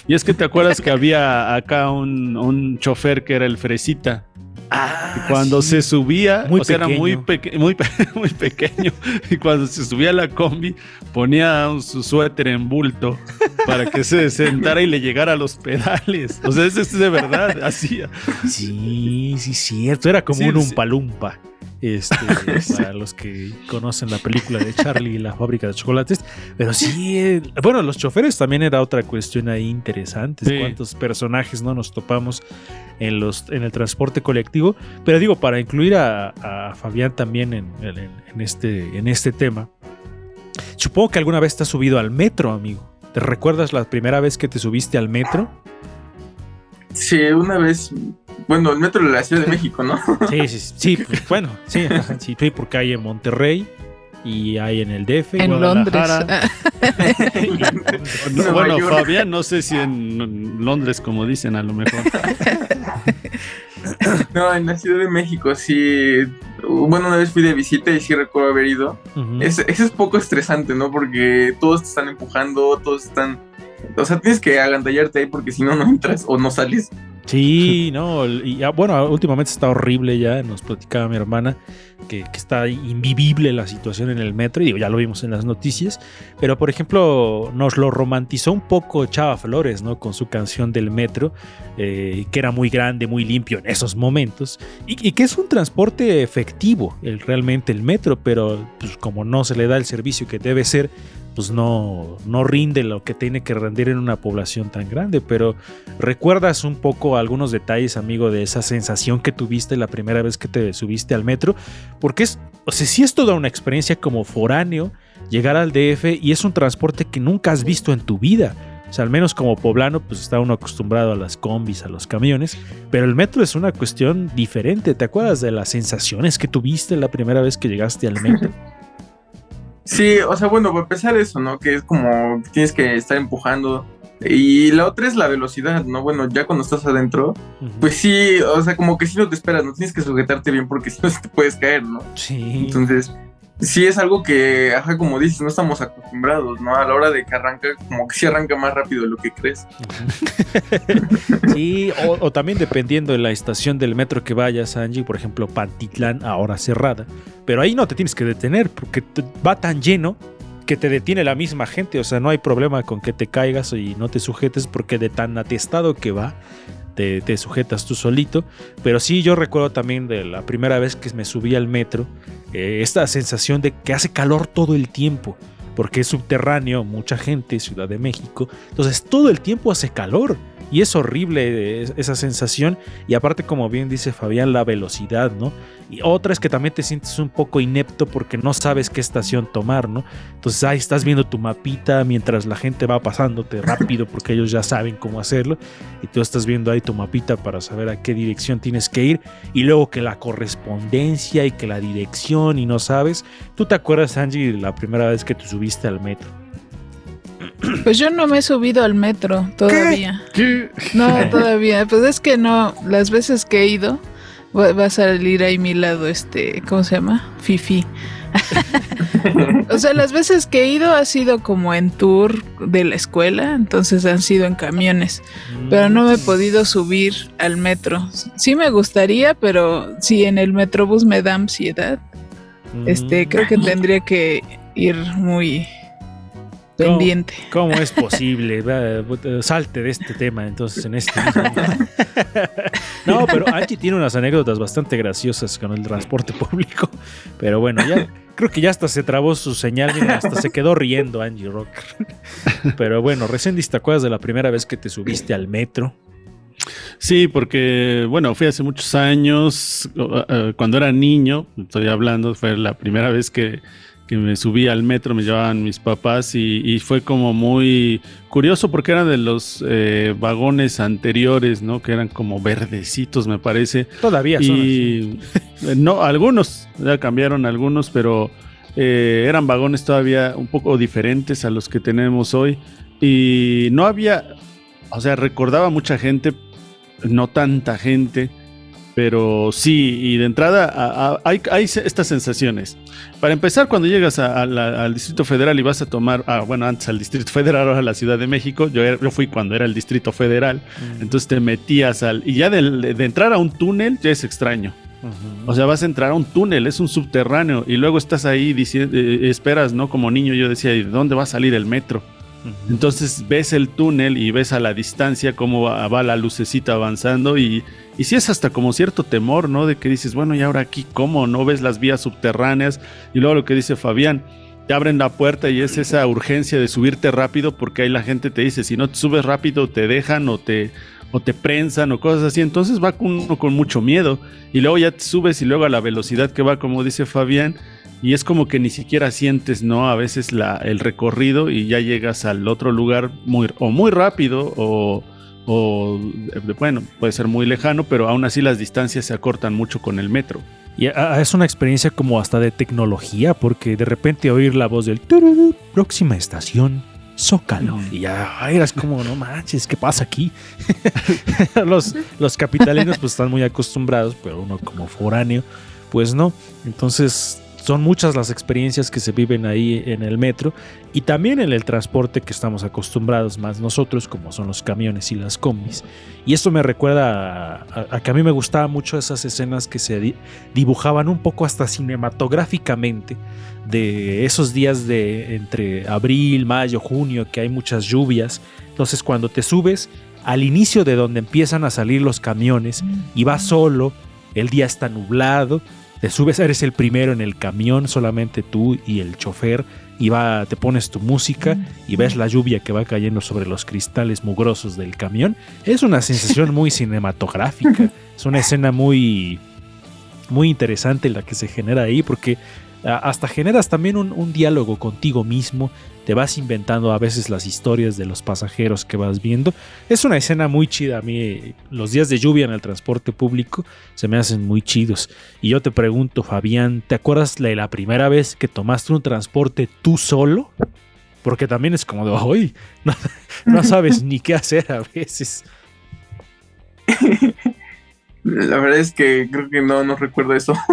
Y es que te acuerdas que había acá un, un chofer que era el Fresita. Ah, Y cuando sí. se subía, Muy o sea, era muy, pequeño. peque- muy, pe- muy pequeño. Y cuando se subía a la combi, ponía su suéter en bulto para que se sentara y le llegara a los pedales. O sea, eso es de verdad, hacía. Sí, sí, cierto. Era como Sí, un umpalumpa. Este, para los que conocen la película de Charlie y la fábrica de chocolates. Pero sí, eh, bueno, los choferes también era otra cuestión ahí interesante. Sí. ¿Cuántos personajes no nos topamos en, los, en el transporte colectivo? Pero digo, para incluir a, a Fabián también en, en- en este, en este tema, supongo que alguna vez te has subido al metro, amigo. ¿Te recuerdas la primera vez que te subiste al metro? Sí, una vez, bueno, el metro de la Ciudad de México, ¿no? Sí, sí, sí, sí, pues, bueno, sí, sí, sí, porque hay en Monterrey y hay en el DF. en Londres. No, bueno. Fabián, no sé si en Londres, como dicen, a lo mejor. No, en la Ciudad de México sí. Bueno, una vez fui de visita y sí recuerdo haber ido. Ujú. Es, eso es poco estresante, ¿no? Porque todos te están empujando, todos están. O sea, tienes que agandallarte ahí porque si no, no entras o no sales. Sí, no, y ya, bueno, últimamente está horrible ya, nos platicaba mi hermana que, está invivible la situación en el metro, y digo, ya lo vimos en las noticias, pero por ejemplo nos lo romantizó un poco Chava Flores, ¿no? Con su canción del metro, eh, que era muy grande, muy limpio en esos momentos, y, que es un transporte efectivo, realmente el metro, pero pues, como no se le da el servicio que debe ser, pues no, no rinde lo que tiene que rendir en una población tan grande. Pero recuerdas un poco algunos detalles, amigo, de esa sensación que tuviste la primera vez que te subiste al metro, porque es, o sea, sí es toda una experiencia como foráneo llegar al DF y es un transporte que nunca has visto en tu vida. O sea, al menos como poblano, pues está uno acostumbrado a las combis, a los camiones, pero el metro es una cuestión diferente. ¿Te acuerdas de las sensaciones que tuviste la primera vez que llegaste al metro? Sí, o sea, bueno, para empezar eso, ¿no? Que es como tienes que estar empujando. Y la otra es la velocidad, ¿no? Bueno, ya cuando estás adentro, pues sí, o sea, como que si no te esperas, no tienes que sujetarte bien porque si no te puedes caer, ¿no? Sí. Entonces, sí es algo que, como dices, no estamos acostumbrados, ¿no? A la hora de que arranca, como que sí arranca más rápido de lo que crees. sí, o, también dependiendo de la estación del metro que vayas, Angie, por ejemplo, Pantitlán, ahora cerrada. Pero ahí no te tienes que detener porque va tan lleno que te detiene la misma gente. O sea, no hay problema con que te caigas y no te sujetes porque de tan atestado que va, te, te, sujetas tú solito. Pero sí, yo recuerdo también de la primera vez que me subí al metro, eh, esta sensación de que hace calor todo el tiempo. Porque es subterráneo, mucha gente, Ciudad de México. Entonces todo el tiempo hace calor. Y es horrible esa sensación. Y aparte, como bien dice Fabián, la velocidad, ¿no? Y otra es que también te sientes un poco inepto porque no sabes qué estación tomar, ¿no? Entonces ahí estás viendo tu mapita mientras la gente va pasándote rápido porque ellos ya saben cómo hacerlo. Y tú estás viendo ahí tu mapita para saber a qué dirección tienes que ir. Y luego que la correspondencia y que la dirección y no sabes. ¿Tú te acuerdas, Angie, la primera vez que te subiste al metro? Pues yo no me he subido al metro todavía. ¿Qué? No, todavía. Pues es que no, las veces que he ido, va a salir ahí mi lado, este, ¿cómo se llama? Fifi. o sea, las veces que he ido ha sido como en tour de la escuela, entonces han sido en camiones, pero no me he podido subir al metro. Sí me gustaría, pero si en el metrobús me da ansiedad, este, creo que tendría que ir muy pendiente. ¿Cómo, cómo es posible? Salte de este tema entonces en este No, pero Angie tiene unas anécdotas bastante graciosas con el transporte público. Pero bueno, ya creo que ya hasta se trabó su señal y hasta se quedó riendo Angie Rocker. Pero bueno, recién te acuerdas de la primera vez que te subiste al metro. Sí, porque, bueno, fui hace muchos años, cuando era niño, estoy hablando, fue la primera vez que, que me subí al metro, me llevaban mis papás y, y, fue como muy curioso porque eran de los eh, vagones anteriores, ¿no? Que eran como verdecitos, me parece. Todavía son y no, algunos, ya cambiaron algunos, pero eh, eran vagones todavía un poco diferentes a los que tenemos hoy. Y no había, o sea, recordaba mucha gente, no tanta gente pero sí, y de entrada a, a, hay, hay, estas sensaciones. Para empezar, cuando llegas a, la, al Distrito Federal y vas a tomar, ah, bueno, antes al Distrito Federal, ahora a la Ciudad de México, yo, era, yo fui cuando era el Distrito Federal, mm. entonces te metías al... Y ya de, de, entrar a un túnel ya es extraño. Uh -huh. O sea, vas a entrar a un túnel, es un subterráneo, y luego estás ahí, diciendo, eh, esperas, ¿no? Como niño yo decía, ¿de dónde va a salir el metro? Entonces ves el túnel y ves a la distancia cómo va, va la lucecita avanzando y, y si sí es hasta como cierto temor, ¿no? De que dices, bueno, y ahora aquí cómo, ¿no? Ves las vías subterráneas y luego lo que dice Fabián, te abren la puerta y es esa urgencia de subirte rápido porque ahí la gente te dice, si no te subes rápido te dejan o te, o te prensan o cosas así, entonces va con, con mucho miedo y luego ya te subes y luego a la velocidad que va, como dice Fabián, y es como que ni siquiera sientes, ¿no? A veces la, el recorrido y ya llegas al otro lugar muy, o muy rápido o, o, bueno, puede ser muy lejano, pero aún así las distancias se acortan mucho con el metro. Y es una experiencia como hasta de tecnología, porque de repente oír la voz del tururú, próxima estación, Zócalo. Y ya eras como, no manches, ¿qué pasa aquí? los, los capitalinos pues están muy acostumbrados, pero uno como foráneo, pues no. Entonces son muchas las experiencias que se viven ahí en el metro y también en el transporte que estamos acostumbrados más nosotros, como son los camiones y las combis. Y esto me recuerda a, que a mí me gustaban mucho esas escenas que se di- dibujaban un poco hasta cinematográficamente de esos días de entre abril, mayo, junio, que hay muchas lluvias. Entonces cuando te subes al inicio de donde empiezan a salir los camiones y vas solo, el día está nublado, te subes, eres el primero en el camión, solamente tú y el chofer, y va, te pones tu música y ves la lluvia que va cayendo sobre los cristales mugrosos del camión. Es una sensación muy cinematográfica, es una escena muy, muy interesante la que se genera ahí, porque a- hasta generas también un, un diálogo contigo mismo, te vas inventando a veces las historias de los pasajeros que vas viendo. Es una escena muy chida. A mí los días de lluvia en el transporte público se me hacen muy chidos. Y yo te pregunto, Fabián, ¿te acuerdas de la primera vez que tomaste un transporte tú solo? Porque también es como de, hoy no, no sabes ni qué hacer a veces. La verdad es que creo que no, no recuerdo eso.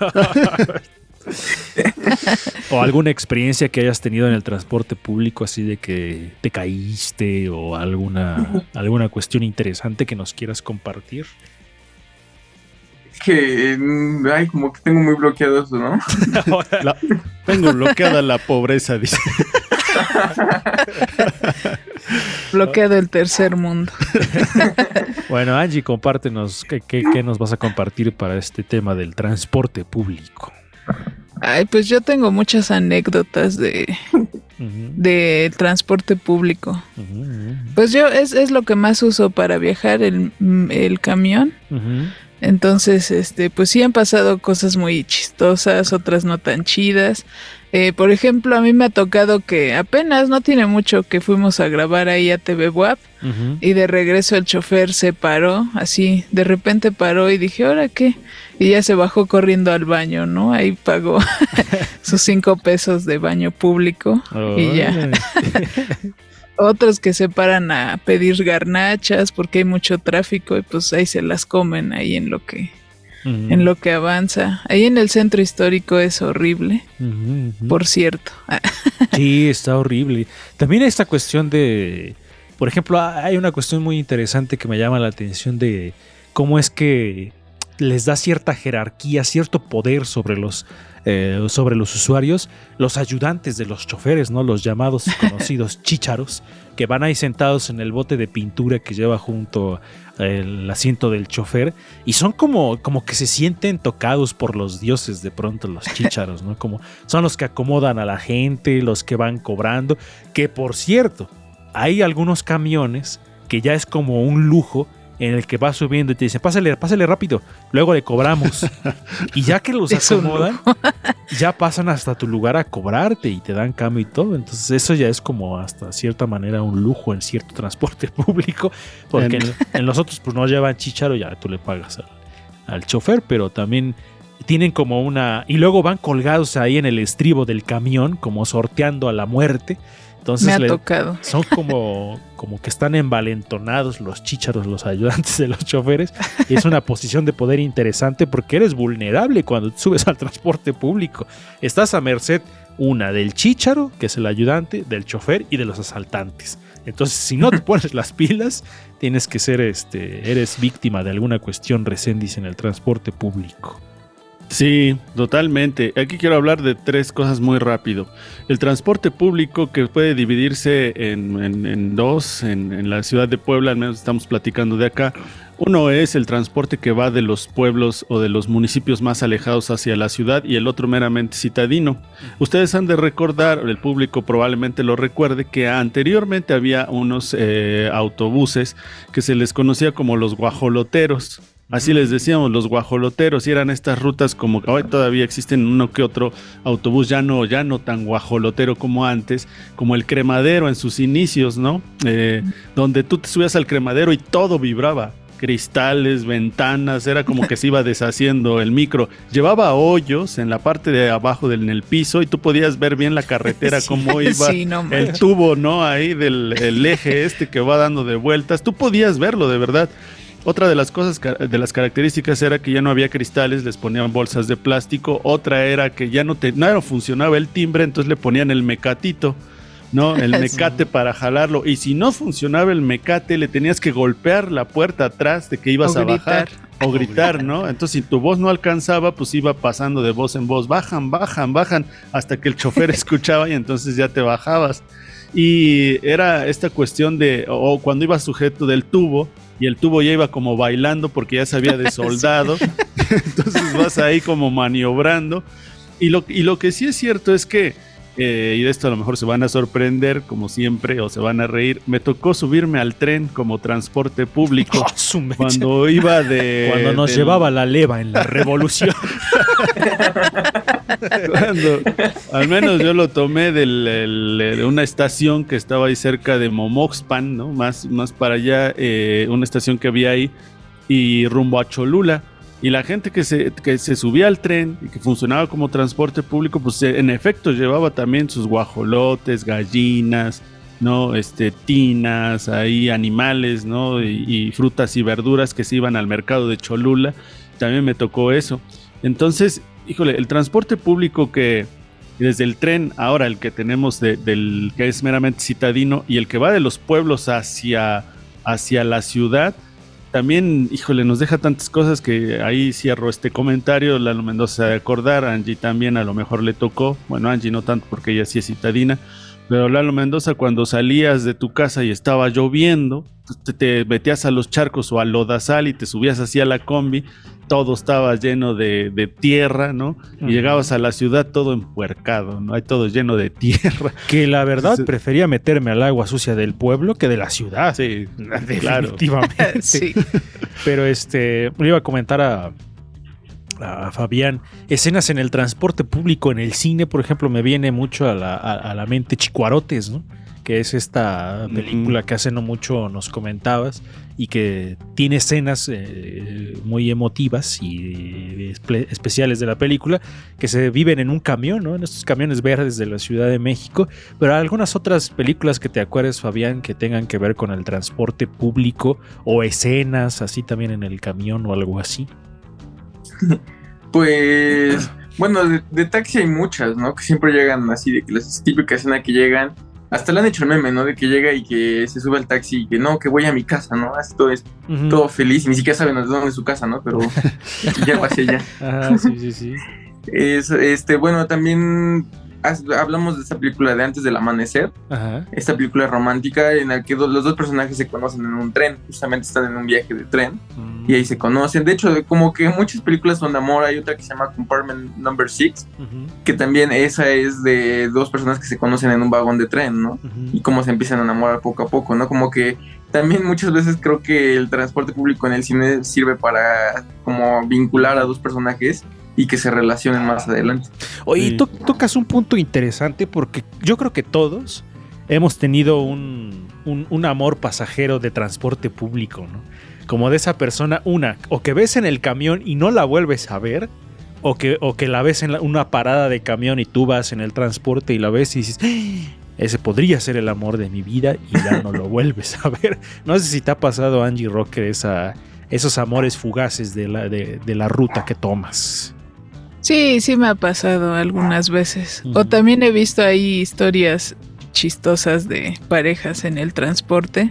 o alguna experiencia que hayas tenido en el transporte público, así de que te caíste o alguna, alguna cuestión interesante que nos quieras compartir. Es que, mm, ay, como que tengo muy bloqueado eso, ¿no? La- tengo bloqueada la pobreza, dice. Bloqueado el tercer mundo. Bueno, Angie, compártenos qué, qué- qué nos vas a compartir para este tema del transporte público. Ay, pues yo tengo muchas anécdotas de, de transporte público. Pues yo es, es lo que más uso para viajar, el, el camión. Entonces, este, pues sí han pasado cosas muy chistosas, otras no tan chidas. Eh, por ejemplo, a mí me ha tocado que apenas no tiene mucho que fuimos a grabar ahí a TV WAP y de regreso el chofer se paró, así, de repente paró y dije, ¿ahora qué? Y ya se bajó corriendo al baño, ¿no? Ahí pagó sus cinco pesos de baño público y ya. Otros que se paran a pedir garnachas porque hay mucho tráfico y pues ahí se las comen ahí en lo que En lo que avanza. Ahí en el centro histórico es horrible, por cierto. Sí, está horrible. También esta cuestión de, por ejemplo, hay una cuestión muy interesante que me llama la atención de cómo es que les da cierta jerarquía, cierto poder sobre los, eh, sobre los usuarios, los ayudantes de los choferes, ¿no? Los llamados y conocidos chícharos, que van ahí sentados en el bote de pintura que lleva junto el asiento del chofer y son como, como que se sienten tocados por los dioses de pronto los chícharos, ¿no? Como son los que acomodan a la gente, los que van cobrando, que por cierto, hay algunos camiones que ya es como un lujo en el que vas subiendo y te dicen, pásale, pásale rápido, luego le cobramos. y ya que los acomodan, ya pasan hasta tu lugar a cobrarte y te dan cambio y todo. Entonces eso ya es como hasta cierta manera un lujo en cierto transporte público, porque en, en los otros pues no llevan chicharo, ya tú le pagas al, al chofer, pero también tienen como una... Y luego van colgados ahí en el estribo del camión, como sorteando a la muerte. Entonces me ha le- tocado. son como, como que están envalentonados los chícharos, los ayudantes de los choferes. Y es una posición de poder interesante porque eres vulnerable cuando subes al transporte público. Estás a merced, una, del chícharo, que es el ayudante, del chofer y de los asaltantes. Entonces, si no te pones las pilas, tienes que ser, este, eres víctima de alguna cuestión recendis en el transporte público. Sí, totalmente. Aquí quiero hablar de tres cosas muy rápido. El transporte público que puede dividirse en, dos, en, en la ciudad de Puebla, al menos estamos platicando de acá. Uno es el transporte que va de los pueblos o de los municipios más alejados hacia la ciudad y el otro meramente citadino. Ustedes han de recordar, el público probablemente lo recuerde, que anteriormente había unos eh, autobuses que se les conocía como los guajoloteros. Así les decíamos los guajoloteros y eran estas rutas como que hoy todavía existen uno que otro autobús ya no ya no tan guajolotero como antes, como el cremadero en sus inicios, ¿no? Eh, donde tú te subías al cremadero y todo vibraba. Cristales, ventanas, era como que se iba deshaciendo el micro. Llevaba hoyos en la parte de abajo del en el piso y tú podías ver bien la carretera Sí. cómo iba Sí, no el tubo, ¿no? Ahí del el eje este que va dando de vueltas. Tú podías verlo de verdad. Otra de las cosas, de las características era que ya no había cristales, les ponían bolsas de plástico. Otra era que ya no, te, no funcionaba el timbre, entonces le ponían el mecatito. ¿no? El mecate para jalarlo. Y si no funcionaba el mecate, le tenías que golpear la puerta atrás de que ibas a bajar o gritar, ¿no? Entonces, si tu voz no alcanzaba, pues iba pasando de voz en voz, bajan, bajan, bajan, hasta que el chofer escuchaba y entonces ya te bajabas. Y era esta cuestión de, o cuando iba sujeto del tubo, y el tubo ya iba como bailando porque ya se había desoldado, entonces vas ahí como maniobrando. Y lo, y lo que sí es cierto es que eh, y de esto a lo mejor se van a sorprender, como siempre, o se van a reír. Me tocó subirme al tren como transporte público Oh, cuando iba de. Cuando nos del- llevaba la leva en la revolución. al menos yo lo tomé el- de una estación que estaba ahí cerca de Momoxpan, ¿no? Más, más para allá, eh, una estación que había ahí, y rumbo a Cholula. Y la gente que se, que se subía al tren y que funcionaba como transporte público, pues eh, en efecto llevaba también sus guajolotes, gallinas, ¿no? Este, tinas, ahí animales, ¿no? Y, y frutas y verduras que se iban al mercado de Cholula. También me tocó eso. Entonces, híjole, el transporte público que desde el tren, ahora el que tenemos de- del que es meramente citadino y el que va de los pueblos hacia, hacia la ciudad, también, híjole, nos deja tantas cosas que ahí cierro este comentario. Lalo Mendoza de acordar, Angie también a lo mejor le tocó. Bueno, Angie no tanto porque ella sí es citadina. Pero Lalo Mendoza, cuando salías de tu casa y estaba lloviendo, te, te metías a los charcos o a lodazal y te subías así a la combi, todo estaba lleno de, de tierra, ¿no? Y llegabas a la ciudad todo empuercado, ¿no? Hay todo lleno de tierra. Que la verdad prefería meterme al agua sucia del pueblo que de la ciudad. Sí, claro. Definitivamente. Sí. Pero este, le iba a comentar a, a Fabián, escenas en el transporte público, en el cine, por ejemplo, me viene mucho a la, a- a la mente Chicuarotes, ¿no? Que es esta película que hace no mucho nos comentabas y que tiene escenas eh, muy emotivas y espe- especiales de la película que se viven en un camión, ¿no? En estos camiones verdes de la Ciudad de México. Pero algunas otras películas que te acuerdes, Fabián, que tengan que ver con el transporte público o escenas así también en el camión o algo así. Pues, bueno, de, de taxi hay muchas, ¿no? Que siempre llegan así, de que las típicas escenas que llegan, hasta le han hecho el meme, ¿no? De que llega y que se sube al taxi y que no, que voy a mi casa, ¿no? Así todo, es, todo feliz, y ni siquiera saben dónde es su casa, ¿no? Pero ya va hacia allá. Ajá, sí, sí, sí. Es, este, bueno, también hablamos de esta película de Antes del Amanecer, Ajá. esta película romántica en la que do- los dos personajes se conocen en un tren, justamente están en un viaje de tren Mm. y ahí se conocen. De hecho, como que muchas películas son de amor, hay otra que se llama Compartment Number Six, Ujú, que también esa es de dos personas que se conocen en un vagón de tren, ¿no? ujú. Y cómo se empiezan a enamorar poco a poco, ¿no? Como que también muchas veces creo que el transporte público en el cine sirve para como vincular a dos personajes y que se relacionen más adelante. Oye, Sí. to- tocas un punto interesante porque yo creo que todos hemos tenido un, un- un amor pasajero de transporte público, ¿no? Como de esa persona, una, o que ves en el camión y no la vuelves a ver, o que, o que la ves en la- una parada de camión y tú vas en el transporte y la ves y dices, "Ah, ese podría ser el amor de mi vida y ya no lo vuelves a ver. No sé si te ha pasado, Angie Rocker, esa, esos amores fugaces de la, de- de la ruta que tomas. Sí, sí me ha pasado algunas veces. O también he visto ahí historias chistosas de parejas en el transporte.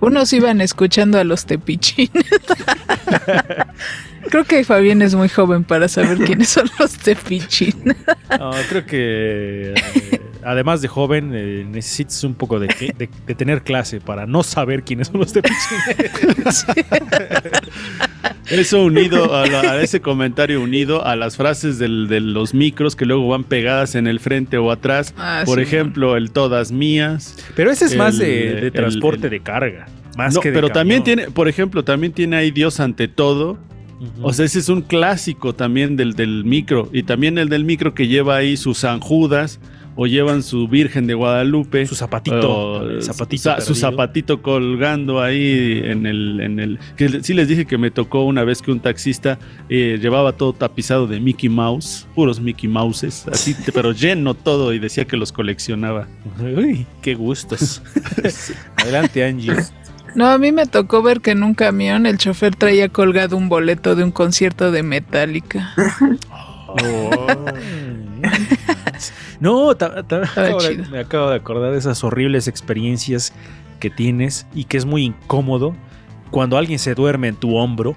Unos iban escuchando a los tepichines. Creo que Fabián es muy joven para saber quiénes son los tepichines. No, creo que eh, además de joven eh, necesitas un poco de, de- de tener clase para no saber quiénes son los tepichines. Eso unido a, la- a ese comentario unido a las frases del- de los micros que luego van pegadas en el frente o atrás. Ah, Por sí, ejemplo, el todas mías. Pero ese es más de, transporte el- de carga. Más No, que de pero también tiene, por ejemplo, también tiene ahí Dios ante todo. O sea, ese es un clásico también del, del micro. Y también el del micro que lleva ahí sus San Judas o llevan su Virgen de Guadalupe. su zapatito. o el zapatito sa- su zapatito colgando ahí en el, en el que sí les dije que me tocó una vez que un taxista eh, llevaba todo tapizado de Mickey Mouse, puros Mickey Mouses, así, pero lleno todo y decía que los coleccionaba. Uy, qué gustos. Adelante, Angie. No, a mí me tocó ver que en un camión el chofer traía colgado un boleto de un concierto de Metallica. no, ta- ta- Estaba acabo de- chido. me acabo de acordar de esas horribles experiencias que tienes y que es muy incómodo cuando alguien se duerme en tu hombro.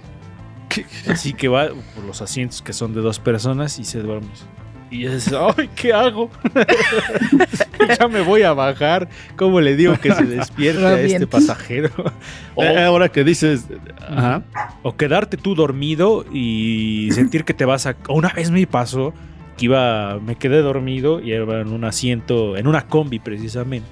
Así que va por los asientos que son de dos personas y se duerme. Y es, ay, ¿qué hago? ya me voy a bajar. ¿Cómo le digo que se despierte a este pasajero? O- Eh, ahora que dices, ajá, o quedarte tú dormido y sentir que te vas a. Una vez me pasó que iba. Me quedé dormido y iba en un asiento, en una combi precisamente.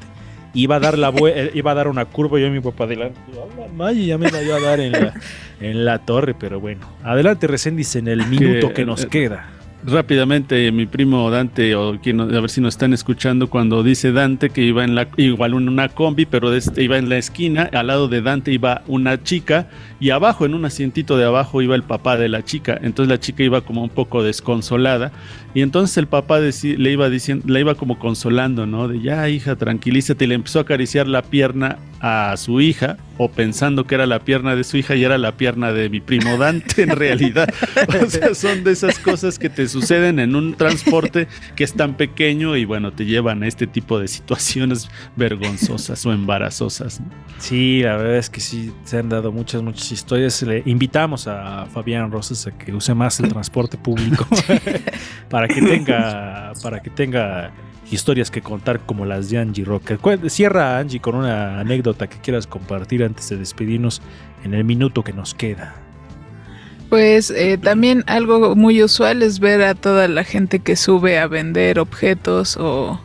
Iba a dar la iba a dar una curva yo y mi papá adelante. "Ah, la madre, ya me la iba a dar en la, en la torre, pero bueno. Adelante, Reséndiz, en el minuto que nos eh, queda. rápidamente mi primo Dante, o quien, a ver si nos están escuchando, cuando dice Dante que iba en la, igual en una combi, pero este- iba en la esquina, al lado de Dante iba una chica y abajo, en un asientito de abajo, iba el papá de la chica. Entonces la chica iba como un poco desconsolada y entonces el papá le iba diciendo, la iba como consolando, ¿no? De ya, hija, tranquilízate, y le empezó a acariciar la pierna a su hija, o pensando que era la pierna de su hija y era la pierna de mi primo Dante en realidad. O sea, son de esas cosas que te suceden en un transporte que es tan pequeño y bueno, te llevan a este tipo de situaciones vergonzosas o embarazosas. Sí, la verdad es que sí, se han dado muchas, muchas historias. Le invitamos a Fabián Rosas a que use más el transporte público para que tenga, para que tenga historias que contar como las de Angie Rocker. Cierra Angie con una anécdota que quieras compartir antes de despedirnos en el minuto que nos queda. Pues eh, también algo muy usual es ver a toda la gente que sube a vender objetos o,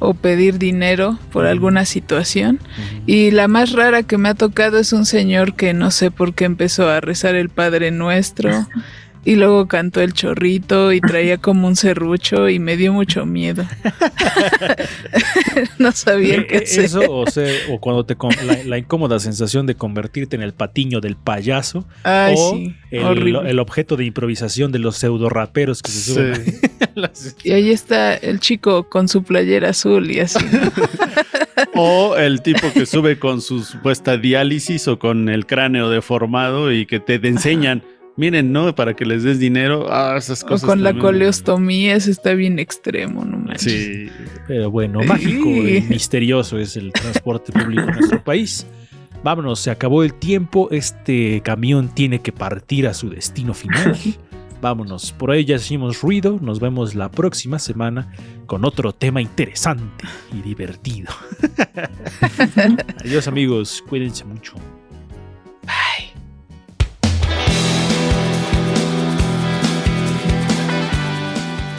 o pedir dinero por alguna situación. Y la más rara que me ha tocado es un señor que no sé por qué empezó a rezar el Padre Nuestro y luego cantó el chorrito y traía como un serrucho y me dio mucho miedo. no sabía qué Eh, hacer. Eso, o, sea, o cuando te con- la, la incómoda sensación de convertirte en el patiño del payaso Ay, o sí, el, el objeto de improvisación de los pseudo raperos que se suben. Sí. a las- Y ahí está el chico con su playera azul y así. ¿no? O el tipo que sube con su supuesta diálisis o con el cráneo deformado y que te enseñan, miren, ¿no? Para que les des dinero. Ah, esas O cosas. con la coleostomía, eso está bien extremo, no manches. Sí. Pero bueno, mágico y misterioso es el transporte público en nuestro país. Vámonos, se acabó el tiempo. Este camión tiene que partir a su destino final. Vámonos, por ahí ya hicimos ruido. Nos vemos la próxima semana con otro tema interesante y divertido. Adiós, amigos. Cuídense mucho. Bye.